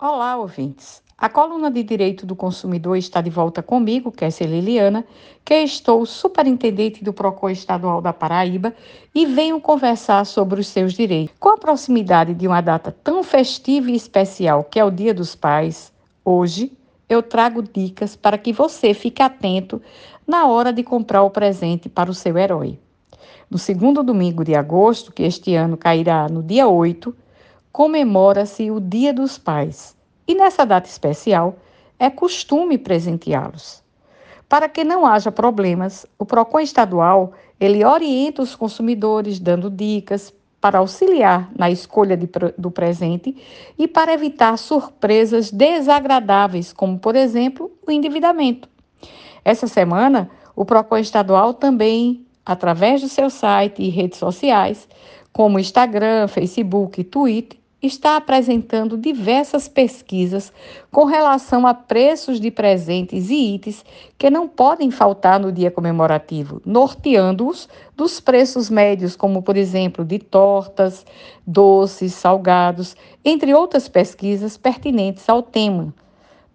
Olá, ouvintes. A coluna de Direito do Consumidor está de volta comigo, Kessia Liliana, que estou superintendente do PROCON Estadual da Paraíba e venho conversar sobre os seus direitos. Com a proximidade de uma data tão festiva e especial, que é o Dia dos Pais, hoje eu trago dicas para que você fique atento na hora de comprar o presente para o seu herói. No segundo domingo de agosto, que este ano cairá no dia 8, comemora-se o Dia dos Pais e nessa data especial é costume presenteá-los. Para que não haja problemas, o Procon estadual ele orienta os consumidores dando dicas para auxiliar na escolha de, do presente e para evitar surpresas desagradáveis, como por exemplo o endividamento. Essa semana, o Procon estadual também, através do seu site e redes sociais, como Instagram, Facebook e Twitter, está apresentando diversas pesquisas com relação a preços de presentes e itens que não podem faltar no dia comemorativo, norteando-os dos preços médios, como por exemplo de tortas, doces, salgados, entre outras pesquisas pertinentes ao tema,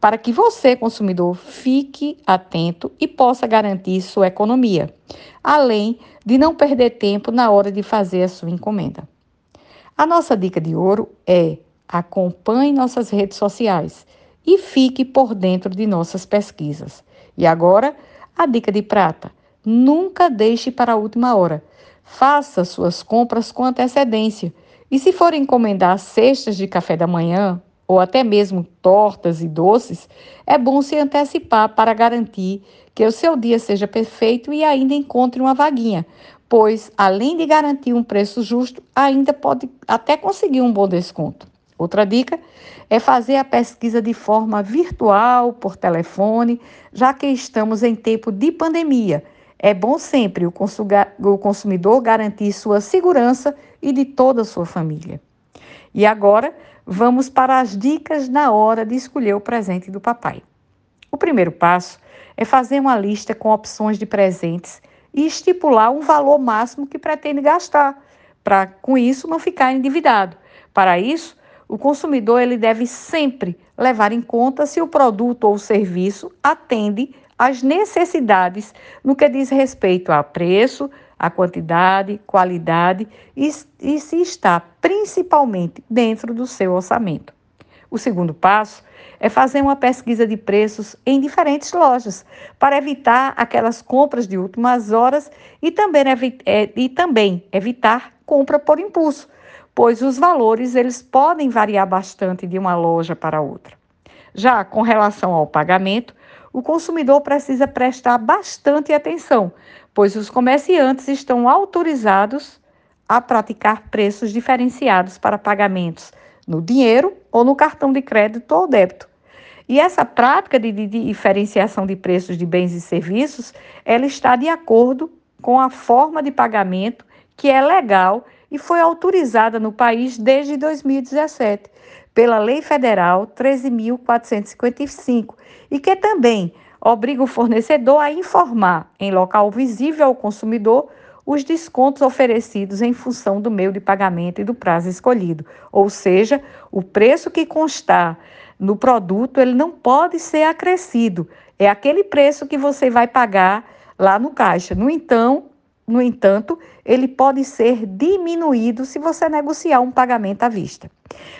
para que você, consumidor, fique atento e possa garantir sua economia, além de não perder tempo na hora de fazer a sua encomenda. A nossa dica de ouro é: acompanhe nossas redes sociais e fique por dentro de nossas pesquisas. E agora, a dica de prata: nunca deixe para a última hora. Faça suas compras com antecedência. E se for encomendar cestas de café da manhã ou até mesmo tortas e doces, é bom se antecipar para garantir que o seu dia seja perfeito e ainda encontre uma vaguinha, pois, além de garantir um preço justo, ainda pode até conseguir um bom desconto. Outra dica é fazer a pesquisa de forma virtual, por telefone, já que estamos em tempo de pandemia. É bom sempre o consumidor garantir sua segurança e de toda a sua família. E agora, vamos para as dicas na hora de escolher o presente do papai. O primeiro passo é fazer uma lista com opções de presentes e estipular um valor máximo que pretende gastar, para com isso não ficar endividado. Para isso, o consumidor ele deve sempre levar em conta se o produto ou serviço atende às necessidades no que diz respeito a preço, a quantidade, qualidade e, e se está principalmente dentro do seu orçamento. O segundo passo é fazer uma pesquisa de preços em diferentes lojas, para evitar aquelas compras de últimas horas e também, é, e também evitar compra por impulso, pois os valores eles podem variar bastante de uma loja para outra. Já com relação ao pagamento, o consumidor precisa prestar bastante atenção, pois os comerciantes estão autorizados a praticar preços diferenciados para pagamentos no dinheiro ou no cartão de crédito ou débito. E essa prática de, de, diferenciação de preços de bens e serviços, ela está de acordo com a forma de pagamento que é legal e foi autorizada no país desde 2017 pela Lei Federal 13.455 e que também obriga o fornecedor a informar em local visível ao consumidor os descontos oferecidos em função do meio de pagamento e do prazo escolhido, ou seja, o preço que constar no produto, ele não pode ser acrescido. É aquele preço que você vai pagar lá no caixa. No então, no entanto, ele pode ser diminuído se você negociar um pagamento à vista.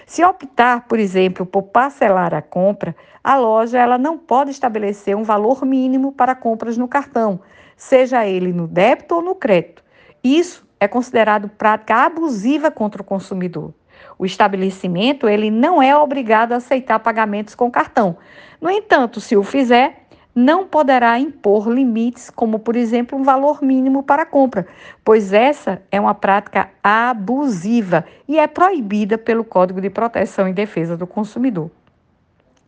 Se optar, por exemplo, por parcelar a compra, a loja ela não pode estabelecer um valor mínimo para compras no cartão, seja ele no débito ou no crédito. Isso é considerado prática abusiva contra o consumidor. O estabelecimento ele não é obrigado a aceitar pagamentos com cartão. No entanto, se o fizer, não poderá impor limites, como por exemplo um valor mínimo para compra, pois essa é uma prática abusiva e é proibida pelo Código de Proteção e Defesa do Consumidor.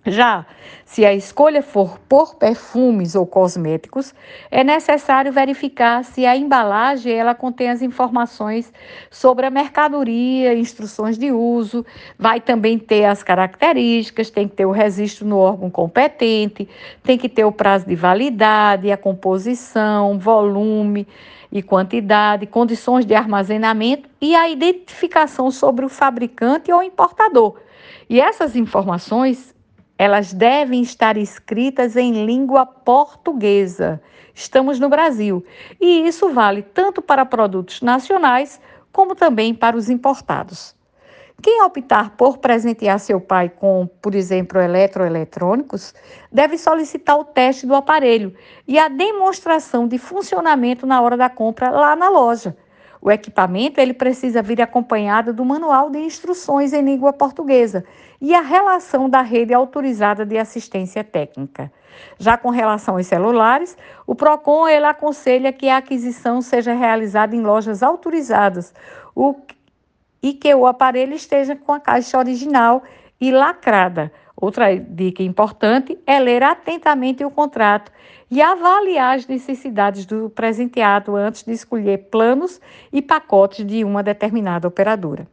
Já se a escolha for por perfumes ou cosméticos, é necessário verificar se a embalagem ela contém as informações sobre a mercadoria, instruções de uso, vai também ter as características, tem que ter o registro no órgão competente, tem que ter o prazo de validade, a composição, volume e quantidade, condições de armazenamento e a identificação sobre o fabricante ou importador. E essas informações, elas devem estar escritas em língua portuguesa. Estamos no Brasil. E isso vale tanto para produtos nacionais como também para os importados. Quem optar por presentear seu pai com, por exemplo, eletroeletrônicos, deve solicitar o teste do aparelho e a demonstração de funcionamento na hora da compra lá na loja. O equipamento ele precisa vir acompanhado do manual de instruções em língua portuguesa e a relação da rede autorizada de assistência técnica. Já com relação aos celulares, o Procon ele aconselha que a aquisição seja realizada em lojas autorizadas, o e que o aparelho esteja com a caixa original e lacrada. Outra dica importante é ler atentamente o contrato e avaliar as necessidades do presenteado antes de escolher planos e pacotes de uma determinada operadora.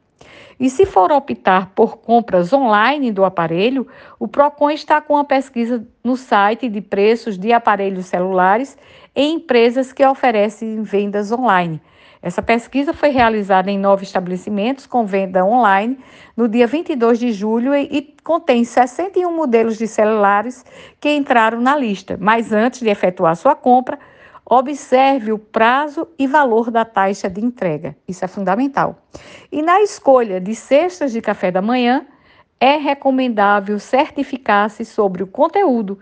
E se for optar por compras online do aparelho, o Procon está com uma pesquisa no site de preços de aparelhos celulares em empresas que oferecem vendas online essa pesquisa foi realizada em nove estabelecimentos com venda online no dia 22 de julho e, contém 61 modelos de celulares que entraram na lista. Mas antes de efetuar sua compra, observe o prazo e valor da taxa de entrega. Isso é fundamental. E na escolha de cestas de café da manhã, é recomendável certificar-se sobre o conteúdo,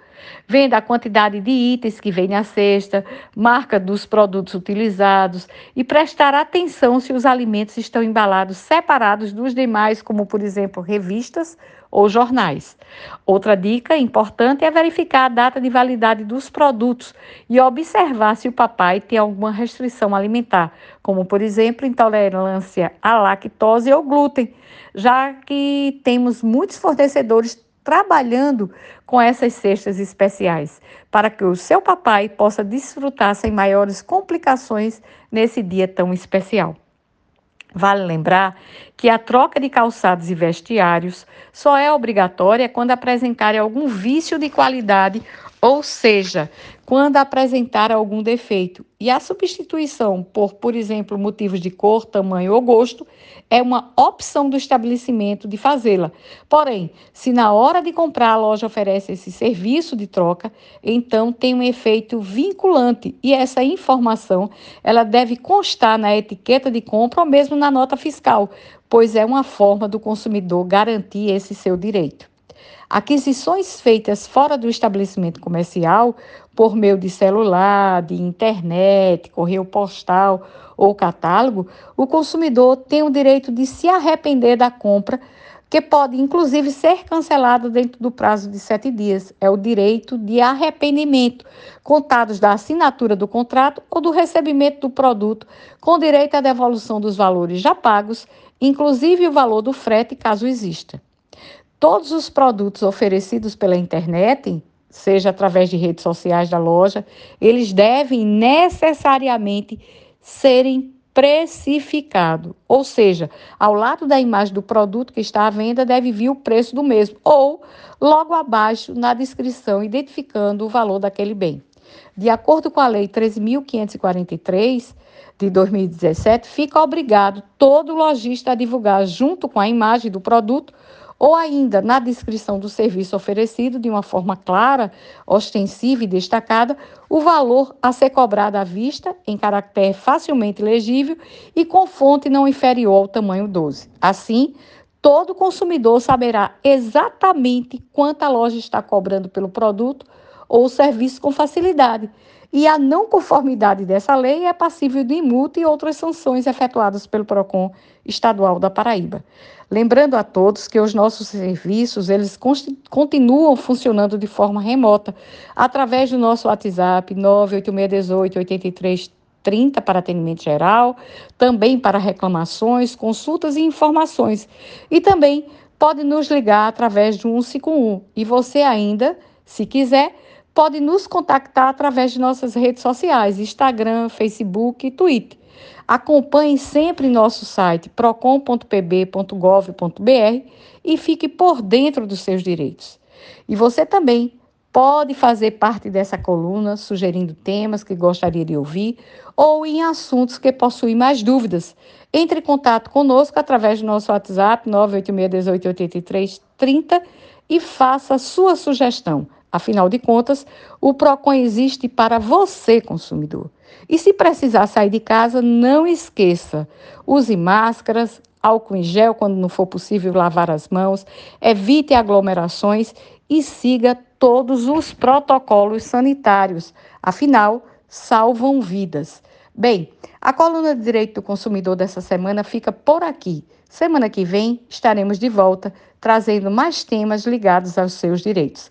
vendo a quantidade de itens que vem na cesta, marca dos produtos utilizados e prestar atenção se os alimentos estão embalados separados dos demais, como por exemplo revistas ou jornais. Outra dica importante é verificar a data de validade dos produtos e observar se o papai tem alguma restrição alimentar, como por exemplo intolerância à lactose ou glúten já que temos muitos fornecedores trabalhando com essas cestas especiais, para que o seu papai possa desfrutar sem maiores complicações nesse dia tão especial. Vale lembrar que a troca de calçados e vestiários só é obrigatória quando apresentarem algum vício de qualidade ou seja, quando apresentar algum defeito. E a substituição por, por exemplo, motivos de cor, tamanho ou gosto é uma opção do estabelecimento de fazê-la. Porém, se na hora de comprar a loja oferece esse serviço de troca, então tem um efeito vinculante e essa informação ela deve constar na etiqueta de compra ou mesmo na nota fiscal, pois é uma forma do consumidor garantir esse seu direito. Aquisições feitas fora do estabelecimento comercial, por meio de celular, de internet, correio postal ou catálogo, o consumidor tem o direito de se arrepender da compra, que pode inclusive ser cancelado dentro do prazo de sete dias. É o direito de arrependimento, contados da assinatura do contrato ou do recebimento do produto, com direito à devolução dos valores já pagos, inclusive o valor do frete, caso exista. Todos os produtos oferecidos pela internet, seja através de redes sociais da loja, eles devem necessariamente serem precificados. Ou seja, ao lado da imagem do produto que está à venda deve vir o preço do mesmo, ou logo abaixo na descrição, identificando o valor daquele bem. De acordo com a Lei 13.543 de 2017, fica obrigado todo lojista a divulgar, junto com a imagem do produto, ou ainda na descrição do serviço oferecido, de uma forma clara, ostensiva e destacada, o valor a ser cobrado à vista, em caractere facilmente legível e com fonte não inferior ao tamanho 12. Assim, todo consumidor saberá exatamente quanto a loja está cobrando pelo produto ou serviço com facilidade. E a não conformidade dessa lei é passível de multa e outras sanções efetuadas pelo PROCON estadual da Paraíba. Lembrando a todos que os nossos serviços, eles continuam funcionando de forma remota, através do nosso WhatsApp 98618 83 30 para atendimento geral, também para reclamações, consultas e informações. E também pode nos ligar através do 151. E você ainda, se quiser, pode nos contactar através de nossas redes sociais, Instagram, Facebook e Twitter. Acompanhe sempre nosso site procon.pb.gov.br e fique por dentro dos seus direitos. E você também Pode fazer parte dessa coluna, sugerindo temas que gostaria de ouvir ou em assuntos que possuem mais dúvidas. Entre em contato conosco através do nosso WhatsApp 986188330 e faça sua sugestão. Afinal de contas, o PROCON existe para você, consumidor. E se precisar sair de casa, não esqueça: use máscaras, álcool em gel quando não for possível lavar as mãos, evite aglomerações e siga todos os protocolos sanitários. Afinal, salvam vidas. Bem, a coluna de Direito do Consumidor dessa semana fica por aqui. Semana que vem estaremos de volta trazendo mais temas ligados aos seus direitos.